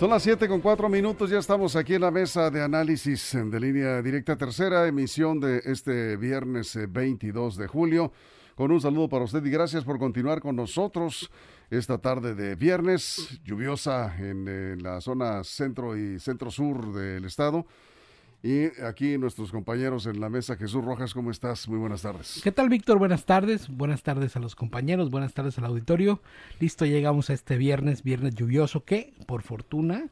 Son las 7 con 4 minutos, ya estamos aquí en la mesa de análisis de línea directa, tercera emisión de este viernes 22 eh, de julio. Con un saludo para usted y gracias por continuar con nosotros esta tarde de viernes, lluviosa en, en eh, la zona centro y centro sur del estado. Y aquí nuestros compañeros en la mesa, Jesús Rojas, ¿cómo estás? Muy buenas tardes. ¿Qué tal, Víctor? Buenas tardes. Buenas tardes a los compañeros, buenas tardes al auditorio. Listo, llegamos a este viernes, viernes lluvioso, que por fortuna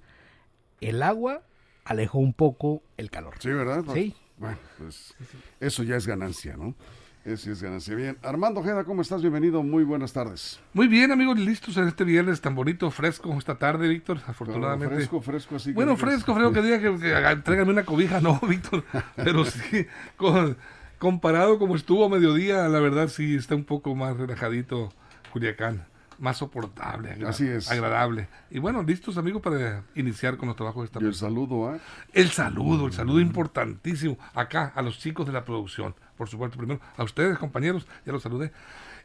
el agua alejó un poco el calor. Sí, ¿verdad? Sí. Bueno, pues eso ya es ganancia, ¿no? Eso es ganancia. Bien. Armando Ojeda, ¿cómo estás? Bienvenido. Muy buenas tardes. Muy bien, amigos, listos en este viernes tan bonito, fresco esta tarde, Víctor. Afortunadamente. fresco, fresco, así. Bueno, fresco, fresco, que diga que, que, tráigame una cobija, no, Víctor. Pero sí, comparado como estuvo a mediodía, la verdad sí está un poco más relajadito Culiacán más soportable, Así es. agradable. Y bueno, listos amigos para iniciar con los trabajos de esta Y el saludo, ¿eh? El saludo, el saludo importantísimo acá a los chicos de la producción, por supuesto, primero a ustedes compañeros, ya los saludé.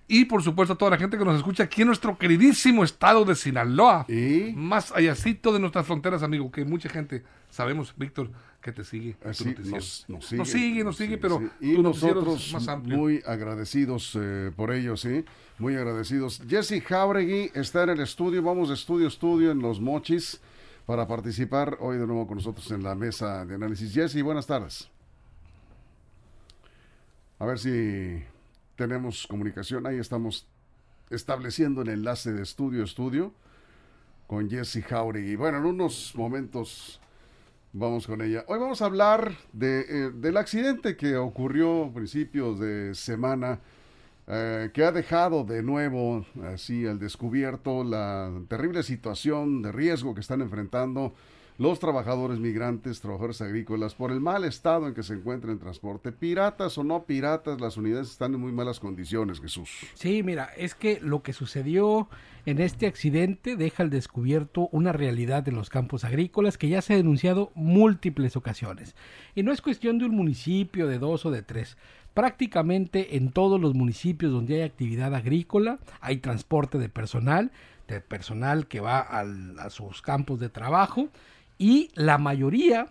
Y por supuesto a toda la gente que nos escucha aquí en nuestro queridísimo estado de Sinaloa. ¿Y? Más allácito de nuestras fronteras, amigo, que mucha gente, sabemos, Víctor, que te sigue. Así, nos, nos, sigue, nos sigue, nos sigue, pero y nosotros más muy agradecidos eh, por ello, sí, muy agradecidos. Jesse Jauregui está en el estudio, vamos de estudio a estudio en Los Mochis para participar hoy de nuevo con nosotros en la mesa de análisis. Jesse, buenas tardes. A ver si tenemos comunicación. Ahí estamos estableciendo el enlace de estudio a estudio con Jesse Jauregui. Bueno, en unos momentos vamos con ella. Hoy vamos a hablar de, eh, del accidente que ocurrió a principios de semana. Eh, que ha dejado de nuevo así al descubierto la terrible situación de riesgo que están enfrentando los trabajadores migrantes, trabajadores agrícolas, por el mal estado en que se encuentra en transporte. Piratas o no piratas, las unidades están en muy malas condiciones, Jesús. Sí, mira, es que lo que sucedió en este accidente deja al descubierto una realidad en los campos agrícolas que ya se ha denunciado múltiples ocasiones. Y no es cuestión de un municipio, de dos o de tres. Prácticamente en todos los municipios donde hay actividad agrícola hay transporte de personal, de personal que va al, a sus campos de trabajo y la mayoría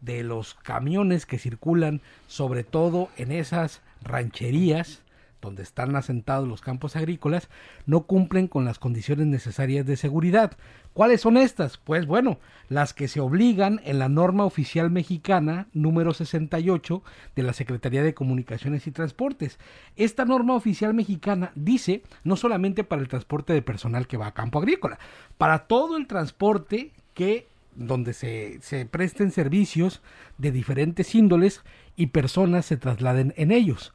de los camiones que circulan, sobre todo en esas rancherías donde están asentados los campos agrícolas, no cumplen con las condiciones necesarias de seguridad. ¿Cuáles son estas? Pues bueno, las que se obligan en la norma oficial mexicana número 68 de la Secretaría de Comunicaciones y Transportes. Esta norma oficial mexicana dice no solamente para el transporte de personal que va a campo agrícola, para todo el transporte que donde se, presten servicios de diferentes índoles y personas se trasladen en ellos.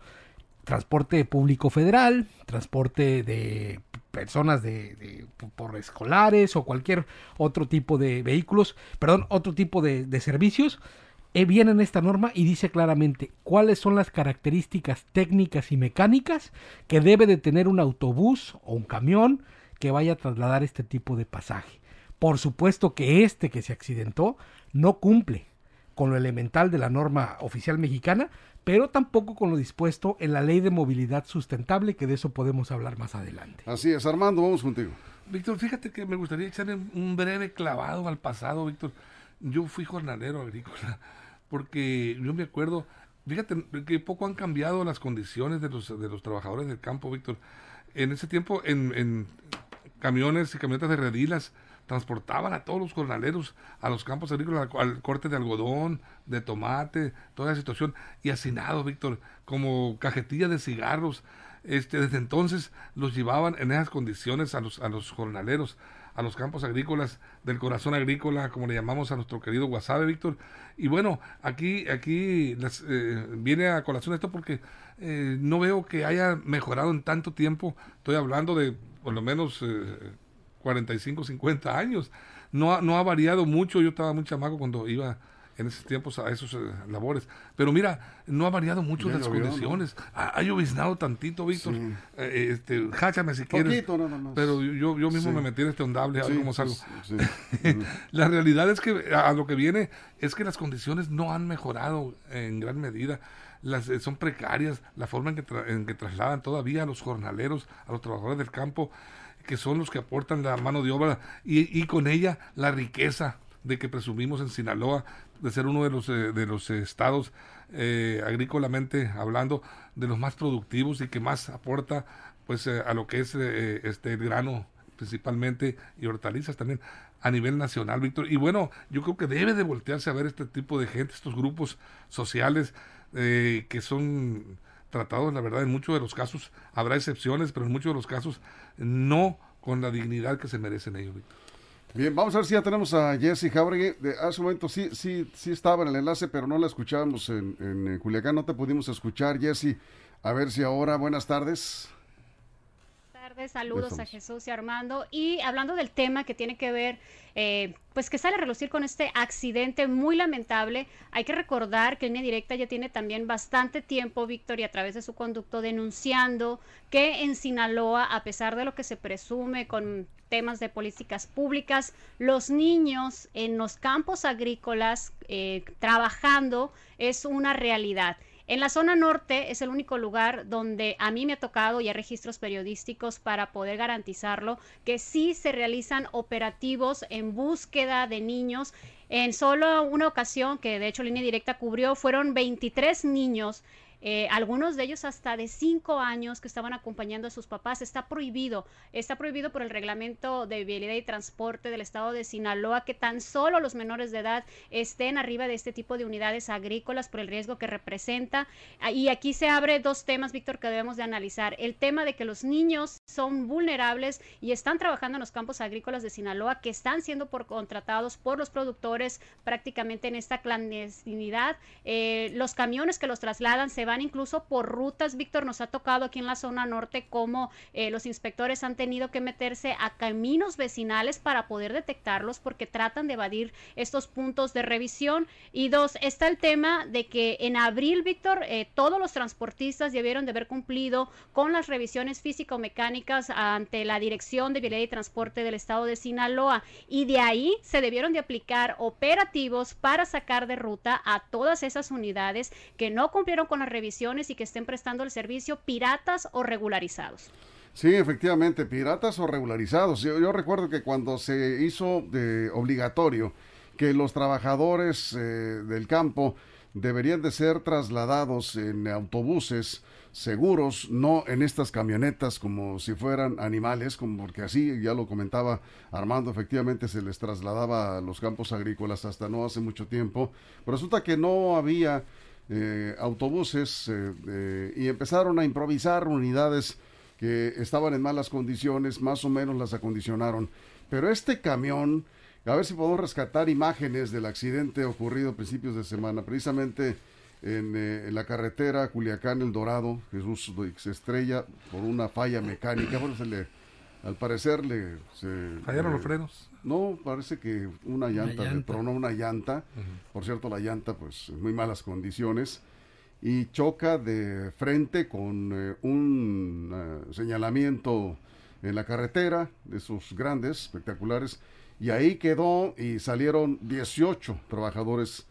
Transporte público federal, transporte de personas de, por escolares o cualquier otro tipo de vehículos, perdón, otro tipo de, de servicios, eh, viene en esta norma y dice claramente cuáles son las características técnicas y mecánicas que debe de tener un autobús o un camión que vaya a trasladar este tipo de pasaje. Por supuesto que este que se accidentó no cumple con lo elemental de la norma oficial mexicana, pero tampoco con lo dispuesto en la ley de movilidad sustentable, que de eso podemos hablar más adelante. Así es, Armando, vamos contigo. Víctor, fíjate que me gustaría echar un breve clavado al pasado, Víctor. Yo fui jornalero agrícola, porque yo me acuerdo, fíjate que poco han cambiado las condiciones de los, de los trabajadores del campo, Víctor. En ese tiempo, en, en camiones y camionetas de redilas, transportaban a todos los jornaleros a los campos agrícolas, al, corte de algodón, de tomate, toda la situación, y hacinado, Víctor, como cajetilla de cigarros. Este, desde entonces los llevaban en esas condiciones a los, a los jornaleros, a los campos agrícolas del corazón agrícola, como le llamamos a nuestro querido Guasave, Víctor. Y bueno, aquí, aquí les, eh, viene a colación esto porque eh, no veo que haya mejorado en tanto tiempo. Estoy hablando de por lo menos eh, 45, 50 años. No ha, no ha variado mucho. Yo estaba muy chamaco cuando iba en esos tiempos a esos eh, labores. Pero mira, no ha variado mucho Ya las condiciones. Ha, ha lloviznado tantito, Víctor. Sí. Eh, este, jáchame si quieres. Poquito nada más. Pero yo, yo mismo Sí. me metí en este ondable, a ver Sí, cómo salgo. pues. La realidad es que a, a lo que viene es que las condiciones no han mejorado en gran medida. Las, eh, son precarias, la forma en que, tra- en que trasladan todavía a los jornaleros, a los trabajadores del campo, que son los que aportan la mano de obra y, con ella la riqueza de que presumimos en Sinaloa de ser uno de los, eh, de los estados eh, agrícolamente hablando de los más productivos y que más aporta pues eh, a lo que es este el grano principalmente y hortalizas también a nivel nacional, Víctor. Y bueno, yo creo que debe de voltearse a ver este tipo de gente, estos grupos sociales que son tratados, la verdad, en muchos de los casos, habrá excepciones, pero en muchos de los casos no con la dignidad que se merecen ellos. Bien, vamos a ver si ya tenemos a Jessy Jauregui. De, hace un momento sí, sí, sí estaba en el enlace, pero no la escuchábamos en, en, Culiacán. No te pudimos escuchar, Jessy. A ver si ahora, buenas tardes. Tardes, saludos a Jesús y Armando. Y hablando del tema que tiene que ver eh, pues que sale a relucir con este accidente muy lamentable. Hay que recordar que Línea Directa ya tiene también bastante tiempo, Víctor, y a través de su conducto denunciando que en Sinaloa, a pesar de lo que se presume con temas de políticas públicas, los niños en los campos agrícolas eh, trabajando es una realidad. En la zona norte es el único lugar donde a mí me ha tocado ya registros periodísticos para poder garantizarlo, que sí se realizan operativos en búsqueda de niños. En solo una ocasión, que de hecho Línea Directa cubrió, fueron 23 niños eh, algunos de ellos hasta de cinco años que estaban acompañando a sus papás. Está prohibido, está prohibido por el reglamento de vialidad y transporte del estado de Sinaloa que tan solo los menores de edad estén arriba de este tipo de unidades agrícolas por el riesgo que representa. Ah, y aquí se abre dos temas, Víctor, que debemos de analizar. El tema de que los niños son vulnerables y están trabajando en los campos agrícolas de Sinaloa, que están siendo por contratados por los productores prácticamente en esta clandestinidad. Eh, los camiones que los trasladan se van incluso por rutas. Víctor, nos ha tocado aquí en la zona norte cómo eh, los inspectores han tenido que meterse a caminos vecinales para poder detectarlos porque tratan de evadir estos puntos de revisión. Y dos, está el tema de que en abril, Víctor, eh, todos los transportistas debieron de haber cumplido con las revisiones físico-mecánicas ante la Dirección de Vialidad y Transporte del Estado de Sinaloa. Y de ahí se debieron de aplicar operativos para sacar de ruta a todas esas unidades que no cumplieron con las revisiones y que estén prestando el servicio piratas o regularizados. Sí, efectivamente, piratas o regularizados. Yo, recuerdo que cuando se hizo de obligatorio que los trabajadores eh, del campo deberían de ser trasladados en autobuses seguros, no en estas camionetas como si fueran animales, como porque así ya lo comentaba Armando, efectivamente se les trasladaba a los campos agrícolas hasta no hace mucho tiempo. Resulta que no había eh, autobuses eh, y empezaron a improvisar unidades que estaban en malas condiciones, más o menos las acondicionaron. Pero este camión, a ver si podemos rescatar imágenes del accidente ocurrido a principios de semana, precisamente en, eh, la carretera Culiacán El Dorado, Jesús se estrella por una falla mecánica, bueno, se le al parecer le... Se, ¿Fallaron los frenos? No, parece que una llanta, le tronó una llanta. Por cierto, la llanta pues en muy malas condiciones. Y choca de frente con eh, un eh, señalamiento en la carretera, de esos grandes, espectaculares. Y ahí quedó y salieron 18 trabajadores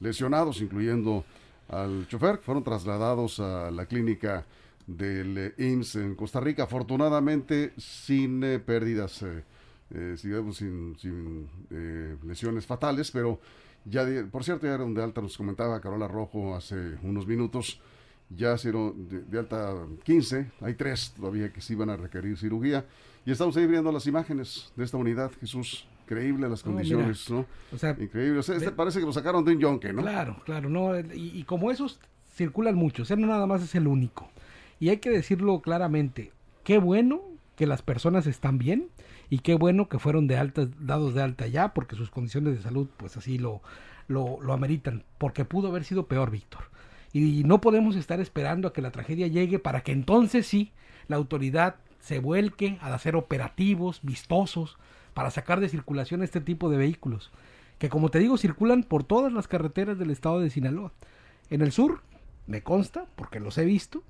lesionados, incluyendo al chofer, fueron trasladados a la clínica del eh, IMSS en Costa Rica, afortunadamente sin eh, pérdidas, eh, sin, sin lesiones fatales, pero ya, por cierto, ya eran de alta, nos comentaba Carola Rojo hace unos minutos, ya fueron de, alta 15, hay tres todavía que sí van a requerir cirugía, y estamos ahí viendo las imágenes de esta unidad, Jesús increíble las condiciones, ¿no? O sea, increíble. este parece que lo sacaron de un yonque, ¿no? Claro, claro, no, y, y como esos circulan muchos, o no nada más es el único. Y hay que decirlo claramente, qué bueno que las personas están bien y qué bueno que fueron de alta, dados de alta ya, porque sus condiciones de salud pues así lo, lo, lo ameritan, porque pudo haber sido peor, Víctor. Y no podemos estar esperando a que la tragedia llegue para que entonces sí la autoridad se vuelque a hacer operativos vistosos para sacar de circulación este tipo de vehículos, que como te digo circulan por todas las carreteras del estado de Sinaloa. En el sur, me consta, porque los he visto,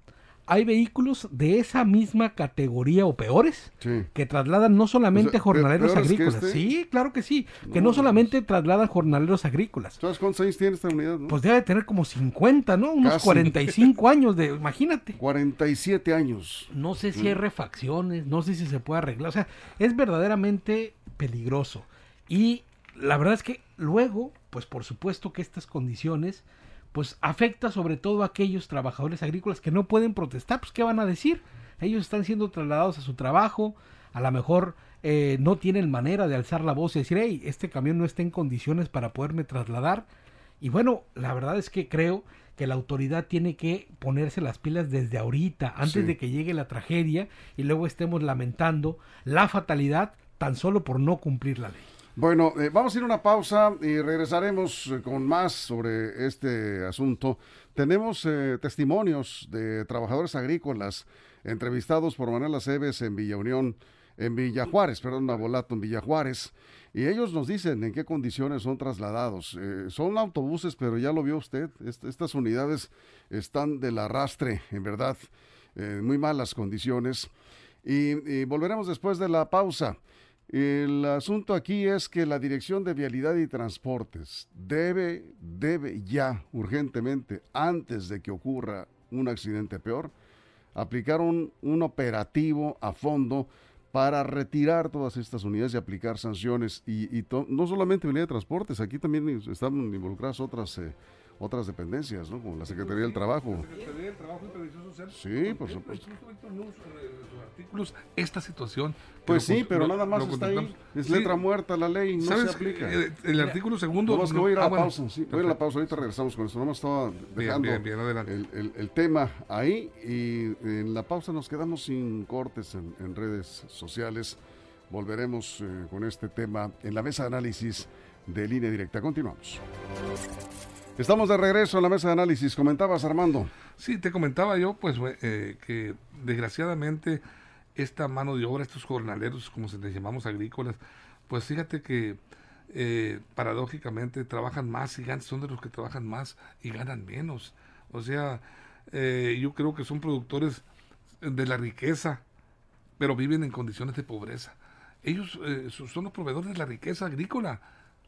hay vehículos de esa misma categoría o peores Sí. que trasladan no solamente O sea, jornaleros ¿peores que agrícolas. este? Sí, claro que sí. que No, solamente trasladan jornaleros agrícolas. ¿Sabes cuántos años tiene esta unidad? no? Pues debe de tener como 50, ¿no? Unos Casi. 45 años de, imagínate. 47 años. No sé si hay refacciones, no sé si se puede arreglar. O sea, es verdaderamente peligroso. Y la verdad es que luego, pues por supuesto que estas condiciones, pues afecta sobre todo a aquellos trabajadores agrícolas que no pueden protestar. Pues, ¿qué van a decir? Ellos están siendo trasladados a su trabajo, a lo mejor eh, no tienen manera de alzar la voz y decir, hey, este camión no está en condiciones para poderme trasladar. Y bueno, la verdad es que creo que la autoridad tiene que ponerse las pilas desde ahorita, antes Sí. de que llegue la tragedia y luego estemos lamentando la fatalidad tan solo por no cumplir la ley. Bueno, eh, vamos a ir a una pausa y regresaremos eh, con más sobre este asunto. Tenemos eh, testimonios de trabajadores agrícolas entrevistados por Manuel Aceves en Villa Unión, en Villa Juárez, perdón, Nabolato, en Villa Juárez. Y ellos nos dicen en qué condiciones son trasladados. Son autobuses, pero ya lo vio usted, est- estas unidades están del arrastre, en verdad, en muy malas condiciones. Y volveremos después de la pausa. El asunto aquí es que la Dirección de Vialidad y Transportes debe, debe ya urgentemente, antes de que ocurra un accidente peor, aplicar un, operativo a fondo para retirar todas estas unidades y aplicar sanciones. Y, y no solamente Vialidad de Transportes, aquí también están involucradas otras, eh, otras dependencias, ¿no? como la Secretaría del Trabajo. Secretaría del Trabajo y Previsión Social. Sí, por contempla supuesto. eh, sus artículos esta situación. Pues sí, pero nada más está ahí. Es letra muerta la ley, no se aplica. Eh, El artículo segundo. Más no- voy a ir a ah, la pausa, sí, voy a ir a la pausa, ahorita regresamos con eso. No estaba dejando. El, tema ahí y en la pausa nos quedamos sin cortes en, en redes sociales. Volveremos eh, con este tema en la mesa de análisis de línea directa. Continuamos. Estamos de regreso en la mesa de análisis. Comentabas, Armando. Sí, te comentaba yo, pues, eh, que desgraciadamente esta mano de obra, estos jornaleros, como se les llamamos agrícolas, pues fíjate que eh, paradójicamente trabajan más y ganan, son de los que trabajan más y ganan menos. O sea, eh, yo creo que son productores de la riqueza, pero viven en condiciones de pobreza. Ellos eh, so- son los proveedores de la riqueza agrícola.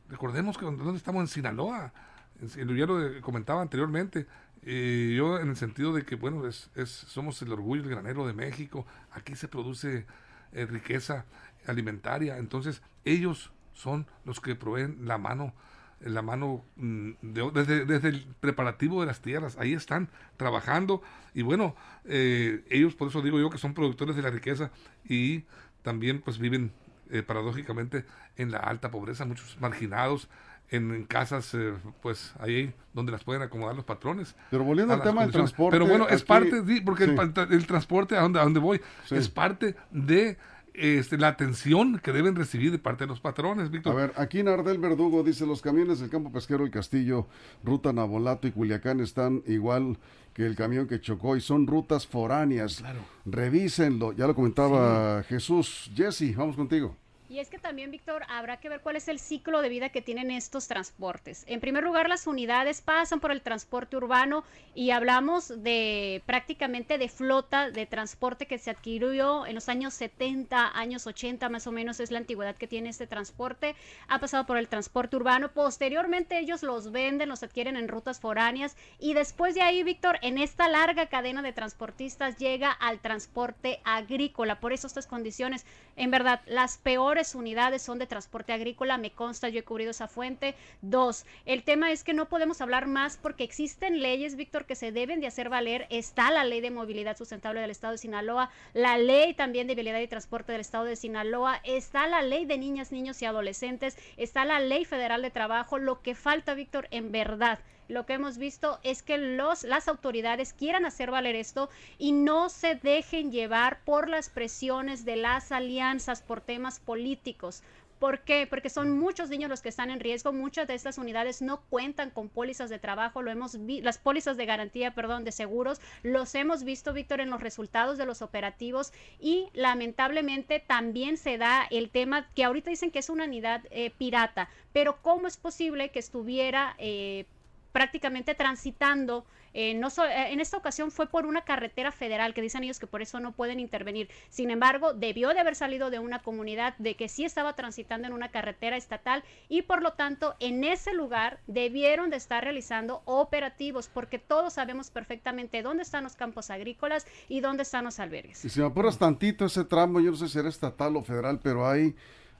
Recordemos que donde estamos en Sinaloa, ya lo eh, comentaba anteriormente, eh, yo en el sentido de que, bueno, es, es- somos el orgullo, el granero de México, aquí se produce eh, riqueza alimentaria, entonces ellos son los que proveen la mano, la mano mm, de- desde, desde el preparativo de las tierras, ahí están trabajando y bueno, eh, ellos por eso digo yo que son productores de la riqueza y también pues viven eh, paradójicamente en la alta pobreza, muchos marginados en, en casas eh, pues ahí donde las pueden acomodar los patrones. Pero volviendo a al tema del transporte. Pero bueno, es aquí- parte, porque sí. el, transporte a donde, a donde voy Sí. es parte de este, la atención que deben recibir de parte de los patrones, A Víctor. ver, aquí Nardel Verdugo dice, los camiones del campo pesquero El Castillo, ruta Nabolato y Culiacán están igual que el camión que chocó y son rutas foráneas. Claro. Revísenlo, ya lo comentaba Jesús. Jesse, vamos contigo. Y es que también, Víctor, habrá que ver cuál es el ciclo de vida que tienen estos transportes. En primer lugar, las unidades pasan por el transporte urbano y hablamos de prácticamente de flota de transporte que se adquirió en los años 70, años 80 más o menos es la antigüedad que tiene este transporte. Ha pasado por el transporte urbano. Posteriormente ellos los venden, los adquieren en rutas foráneas y después de ahí, Víctor, en esta larga cadena de transportistas llega al transporte agrícola. Por eso estas condiciones, en verdad, las peores unidades son de transporte agrícola, me consta, yo he cubrido esa fuente. Dos, el tema es que no podemos hablar más porque existen leyes, Víctor, que se deben de hacer valer. Está la ley de movilidad sustentable del Estado de Sinaloa, la ley también de vialidad y transporte del Estado de Sinaloa, está la ley de niñas, niños y adolescentes, está la ley federal de trabajo. Lo que falta, Víctor, en verdad, lo que hemos visto es que los, las autoridades quieran hacer valer esto y no se dejen llevar por las presiones de las alianzas por temas políticos. ¿Por qué? Porque son muchos niños los que están en riesgo. Muchas de estas unidades no cuentan con pólizas de trabajo. Lo hemos vi las pólizas de garantía, perdón, de seguros. Los hemos visto, Víctor, en los resultados de los operativos y lamentablemente también se da el tema que ahorita dicen que es una unidad eh, pirata. Pero ¿cómo es posible que estuviera eh, prácticamente transitando eh, no eh, en esta ocasión fue por una carretera federal que dicen ellos que por eso no pueden intervenir. Sin embargo, debió de haber salido de una comunidad de que sí estaba transitando en una carretera estatal y por lo tanto en ese lugar debieron de estar realizando operativos porque todos sabemos perfectamente dónde están los campos agrícolas y dónde están los albergues. Y si me apuras tantito ese tramo, yo no sé si era estatal o federal, pero hay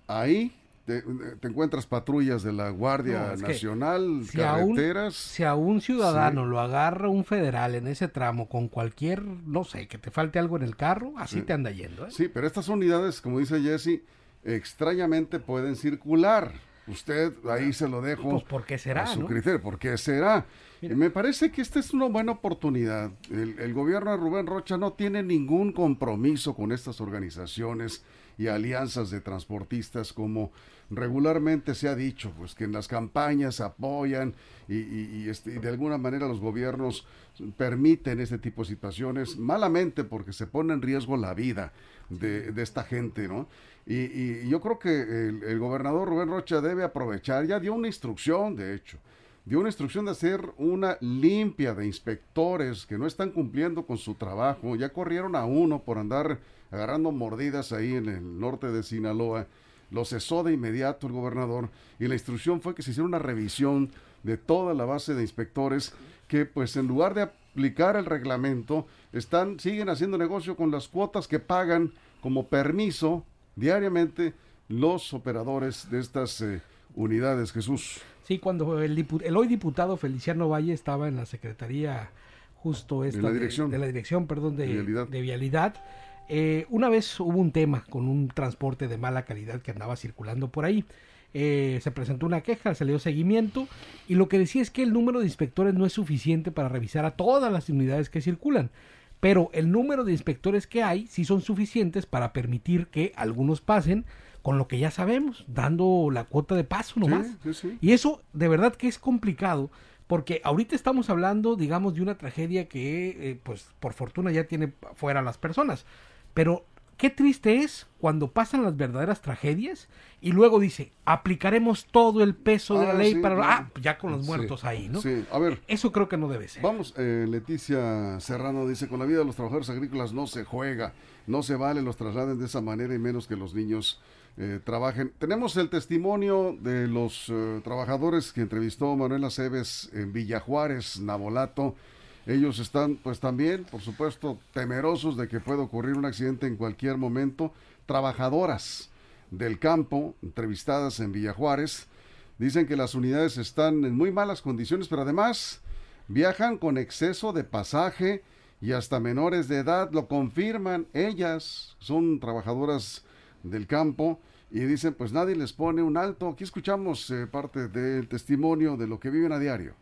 ahí te, encuentras patrullas de la Guardia Nacional, carreteras. si a un ciudadano lo agarra un federal en ese tramo con cualquier, no sé, que te falte algo en el carro, así te anda yendo. ¿eh? Sí, pero estas unidades, como dice Jesse, extrañamente pueden circular. Usted ahí se lo dejo pues porque será, a su criterio, porque será. Me parece que esta es una buena oportunidad. El, el, gobierno de Rubén Rocha no tiene ningún compromiso con estas organizaciones y alianzas de transportistas como regularmente se ha dicho, pues que en las campañas apoyan y, este, de alguna manera los gobiernos permiten este tipo de situaciones, malamente porque se pone en riesgo la vida de, esta gente, ¿no? Y, yo creo que el, el, gobernador Rubén Rocha debe aprovechar, ya dio una instrucción, de hecho, dio una instrucción de hacer una limpia de inspectores que no están cumpliendo con su trabajo, ya corrieron a uno por andar agarrando mordidas ahí en el norte de Sinaloa, lo cesó de inmediato el gobernador y la instrucción fue que se hiciera una revisión de toda la base de inspectores que pues en lugar de aplicar el reglamento están siguen haciendo negocio con las cuotas que pagan como permiso diariamente los operadores de estas eh, unidades Jesús. Sí cuando el, el, hoy diputado Feliciano Valle estaba en la secretaría justo esta de la dirección. de, la dirección perdón de de vialidad eh, una vez hubo un tema con un transporte de mala calidad que andaba circulando por ahí. Eh, se presentó una queja, se le dio seguimiento y lo que decía es que el número de inspectores no es suficiente para revisar a todas las unidades que circulan, pero el número de inspectores que hay sí son suficientes para permitir que algunos pasen con lo que ya sabemos, dando la cuota de paso nomás. Y eso de verdad que es complicado porque ahorita estamos hablando, digamos, de una tragedia que, eh, pues, por fortuna ya tiene fuera las personas. Pero qué triste es cuando pasan las verdaderas tragedias y luego dice, aplicaremos todo el peso de la ah, ley para... Ah, ya con los muertos ahí, ¿no? Sí, a ver. Eso creo que no debe ser. Vamos, eh, Leticia Serrano dice, con la vida de los trabajadores agrícolas no se juega, no se vale los trasladen de esa manera y menos que los niños eh, trabajen. Tenemos el testimonio de los eh, trabajadores que entrevistó Manuel Aceves en Villajuárez, Nabolato. Ellos están, pues también, por supuesto, temerosos de que pueda ocurrir un accidente en cualquier momento. Trabajadoras del campo, entrevistadas en Villajuárez, dicen que las unidades están en muy malas condiciones, pero además viajan con exceso de pasaje y hasta menores de edad lo confirman. Ellas son trabajadoras del campo y dicen, pues nadie les pone un alto. Aquí escuchamos eh, parte del testimonio de lo que viven a diario.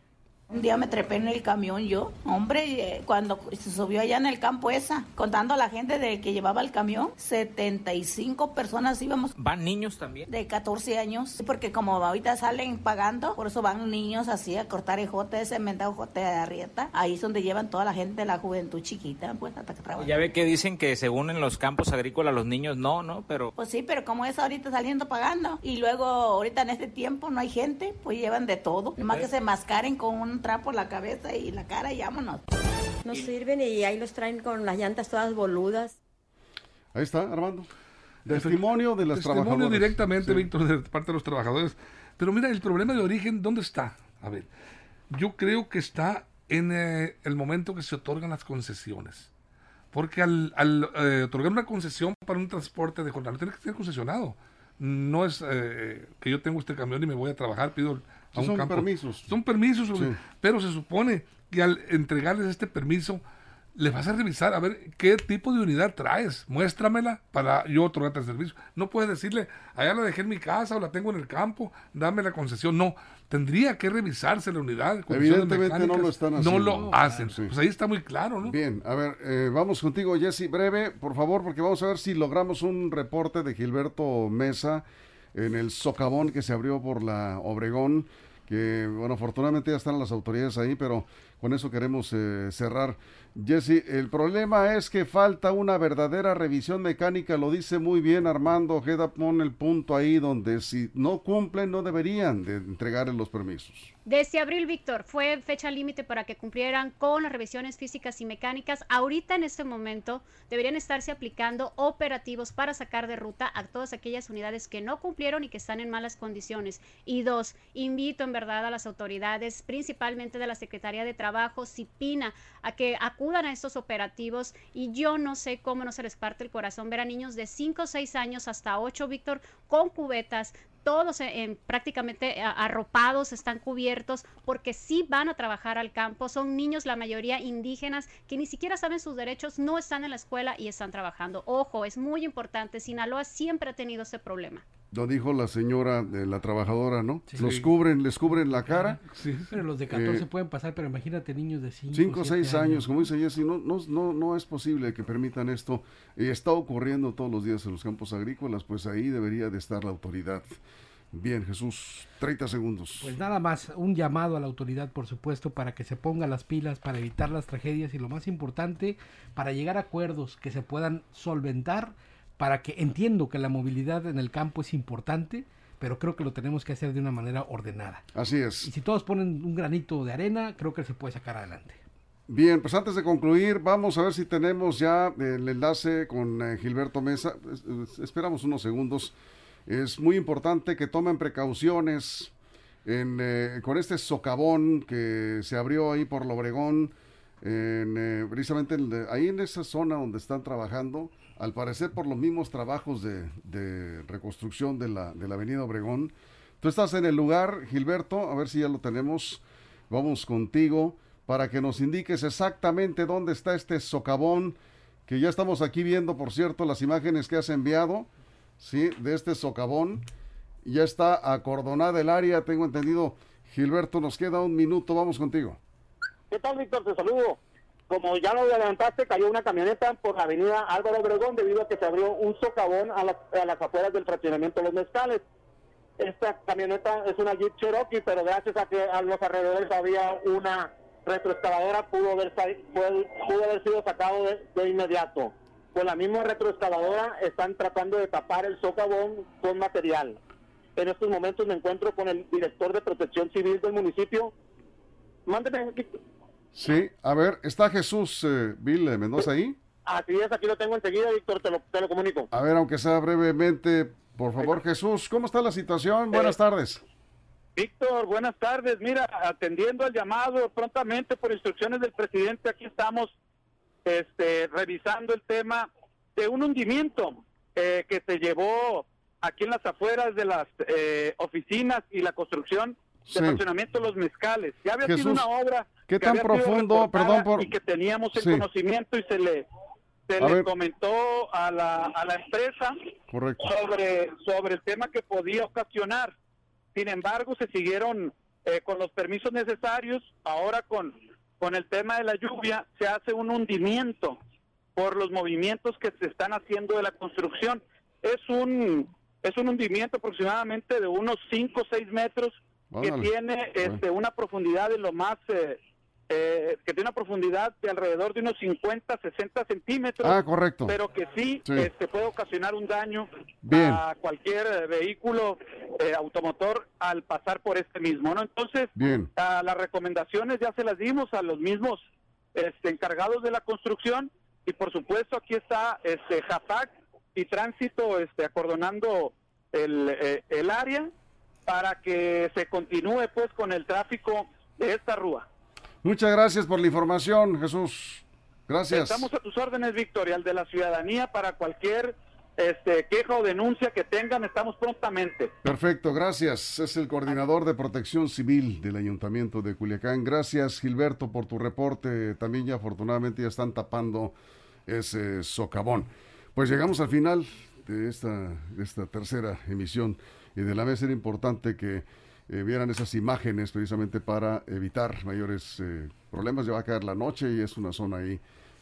Un día me trepé en el camión yo, hombre, eh, cuando se subió allá en el campo esa, contando a la gente de que llevaba el camión, 75 personas íbamos. ¿Van niños también? De 14 años, porque como ahorita salen pagando, por eso van niños así a cortar ejote, cementado jote de arrieta. Ahí es donde llevan toda la gente, la juventud chiquita, pues hasta que trabajan. Ya ve que dicen que según en los campos agrícolas los niños no, ¿no? Pero... Pues sí, pero como es ahorita saliendo pagando, y luego ahorita en este tiempo no hay gente, pues llevan de todo. Nomás que se mascaren con un trapo la cabeza y la cara y vámonos. No sirven y ahí los traen con las llantas todas boludas. Ahí está, Armando. Testimonio de las Testimonio directamente, Víctor, de parte de los trabajadores. Pero mira, el problema de origen, ¿dónde está? A ver, yo creo que está en eh, el momento que se otorgan las concesiones. Porque al, eh, otorgar una concesión para un transporte de jornal, tiene que ser concesionado. No es eh, que yo tengo este camión y me voy a trabajar, pido son permisos. Son permisos, pero se supone que al entregarles este permiso, le vas a revisar a ver qué tipo de unidad traes. Muéstramela para yo otorgarte el servicio. No puedes decirle, allá la dejé en mi casa o la tengo en el campo, dame la concesión. No, tendría que revisarse la unidad. Evidentemente no lo están haciendo. No lo hacen. Pues ahí está muy claro, ¿no? Bien, a ver, eh, vamos contigo, Jesse. Breve, por favor, porque vamos a ver si logramos un reporte de Gilberto Mesa en el socavón que se abrió por la Obregón, que bueno, afortunadamente ya están las autoridades ahí, pero con eso queremos eh, cerrar. Jesse, el problema es que falta una verdadera revisión mecánica, lo dice muy bien Armando Ojeda, pone el punto ahí donde si no cumplen no deberían de los permisos. Desde abril, Víctor, fue fecha límite para que cumplieran con las revisiones físicas y mecánicas. Ahorita, en este momento, deberían estarse aplicando operativos para sacar de ruta a todas aquellas unidades que no cumplieron y que están en malas condiciones. Y dos, invito en verdad a las autoridades, principalmente de la Secretaría de Trabajo, CIPINA, a que acudan a estos operativos. Y yo no sé cómo no se les parte el corazón ver a niños de 5 o 6 años hasta 8, Víctor, con cubetas, todos en, prácticamente arropados, están cubiertos, porque sí van a trabajar al campo. Son niños, la mayoría indígenas, que ni siquiera saben sus derechos, no están en la escuela y están trabajando. Ojo, es muy importante. Sinaloa siempre ha tenido ese problema. Lo dijo la señora, de la trabajadora, ¿no? Los cubren, les cubren la cara. Sí. Pero los de 14 eh, pueden pasar, pero imagínate niños de 5 5 o 6 años, como dice Jessy, no, no, no, no es posible que permitan esto. y está ocurriendo todos los días en los campos agrícolas, pues ahí debería de estar la autoridad. Bien, Jesús, 30 segundos. Pues nada más, un llamado a la autoridad, por supuesto, para que se ponga las pilas, para evitar las tragedias y lo más importante, para llegar a acuerdos que se puedan solventar para que entiendo que la movilidad en el campo es importante, pero creo que lo tenemos que hacer de una manera ordenada. Así es. Y si todos ponen un granito de arena, creo que se puede sacar adelante. Bien, pues antes de concluir, vamos a ver si tenemos ya el enlace con eh, Gilberto Mesa. Esperamos unos segundos. Es muy importante que tomen precauciones eh, con este socavón que se abrió ahí por Lobregón, en, eh, precisamente ahí en esa zona donde están trabajando al parecer por los mismos trabajos de, reconstrucción de la, de la avenida Obregón. Tú estás en el lugar, Gilberto, a ver si ya lo tenemos. Vamos contigo para que nos indiques exactamente dónde está este socavón, que ya estamos aquí viendo, por cierto, las imágenes que has enviado, ¿sí? De este socavón. Ya está acordonada el área, tengo entendido. Gilberto, nos queda un minuto, vamos contigo. ¿Qué tal, Víctor? Te saludo como ya lo adelantaste, cayó una camioneta por la avenida Álvaro Obregón debido a que se abrió un socavón a las, a las afueras del fraccionamiento de los mezcales. Esta camioneta es una Jeep Cherokee, pero gracias a que a los alrededores había una retroexcavadora, pudo haber, pudo haber sido sacado de, inmediato. Con la misma retroexcavadora están tratando de tapar el socavón con material. En estos momentos me encuentro con el director de protección civil del municipio. Mándeme, Sí, a ver, ¿está Jesús eh, Bill Mendoza ahí? Así es, aquí lo tengo enseguida, Víctor, te lo, te lo comunico. A ver, aunque sea brevemente, por favor, Jesús, ¿cómo está la situación? Buenas eh, tardes. Víctor, buenas tardes. Mira, atendiendo al llamado prontamente por instrucciones del presidente, aquí estamos este, revisando el tema de un hundimiento eh, que se llevó aquí en las afueras de las eh, oficinas y la construcción de funcionamiento de los mezcales. Ya había sido una obra ¿Qué tan profundo, perdón por... Y que teníamos el conocimiento y se le, se le comentó a la, a la empresa sobre, sobre el tema que podía ocasionar. Sin embargo, se siguieron eh, con los permisos necesarios. Ahora con, con el tema de la lluvia se hace un hundimiento por los movimientos que se están haciendo de la construcción. Es un, es un hundimiento aproximadamente de unos 5 o 6 metros que tiene este, una profundidad de lo más eh, eh, que tiene una profundidad de alrededor de unos 50, 60 centímetros. Ah, correcto. Pero que sí, Este, puede ocasionar un daño a cualquier eh, vehículo eh, automotor al pasar por este mismo, ¿no? Entonces, las recomendaciones ya se las dimos a los mismos este, encargados de la construcción y por supuesto aquí está este JAPAC y Tránsito este, acordonando el, el área para que se continúe pues con el tráfico de esta rúa. Muchas gracias por la información, Jesús. Gracias. Estamos a tus órdenes, Victoria, al de la ciudadanía para cualquier este, queja o denuncia que tengan, estamos prontamente. Perfecto, gracias. Es el coordinador de protección civil del Ayuntamiento de Culiacán. Gracias, Gilberto, por tu reporte. También ya afortunadamente ya están tapando ese socavón. Pues llegamos al final de esta, de esta tercera emisión y de la mesa era importante que eh, vieran esas imágenes precisamente para evitar mayores eh, problemas. Ya va a caer la noche y es una zona ahí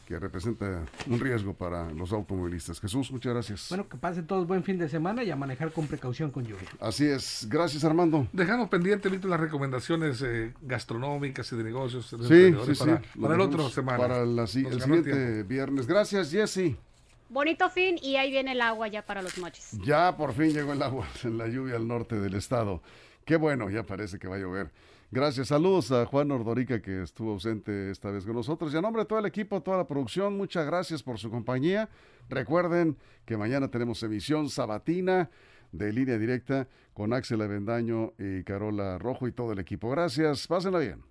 que representa un riesgo para los automovilistas. Jesús, muchas gracias. Bueno, que pasen todos buen fin de semana y a manejar con precaución con lluvia. Así es. Gracias, Armando. Dejamos pendiente, las recomendaciones eh, gastronómicas y de negocios. sí, sí, para, Para el otro semana. Para la, el siguiente viernes. Gracias, Jesse. Bonito fin y ahí viene el agua ya para los moches. Ya por fin llegó el agua en la lluvia al norte del estado. Qué bueno, ya parece que va a llover. Gracias, saludos a Juan Ordorica que estuvo ausente esta vez con nosotros. Y a nombre de todo el equipo, toda la producción, muchas gracias por su compañía. Recuerden que mañana tenemos emisión sabatina de línea directa con Axel Avendaño y Carola Rojo y todo el equipo. Gracias, pásenla bien.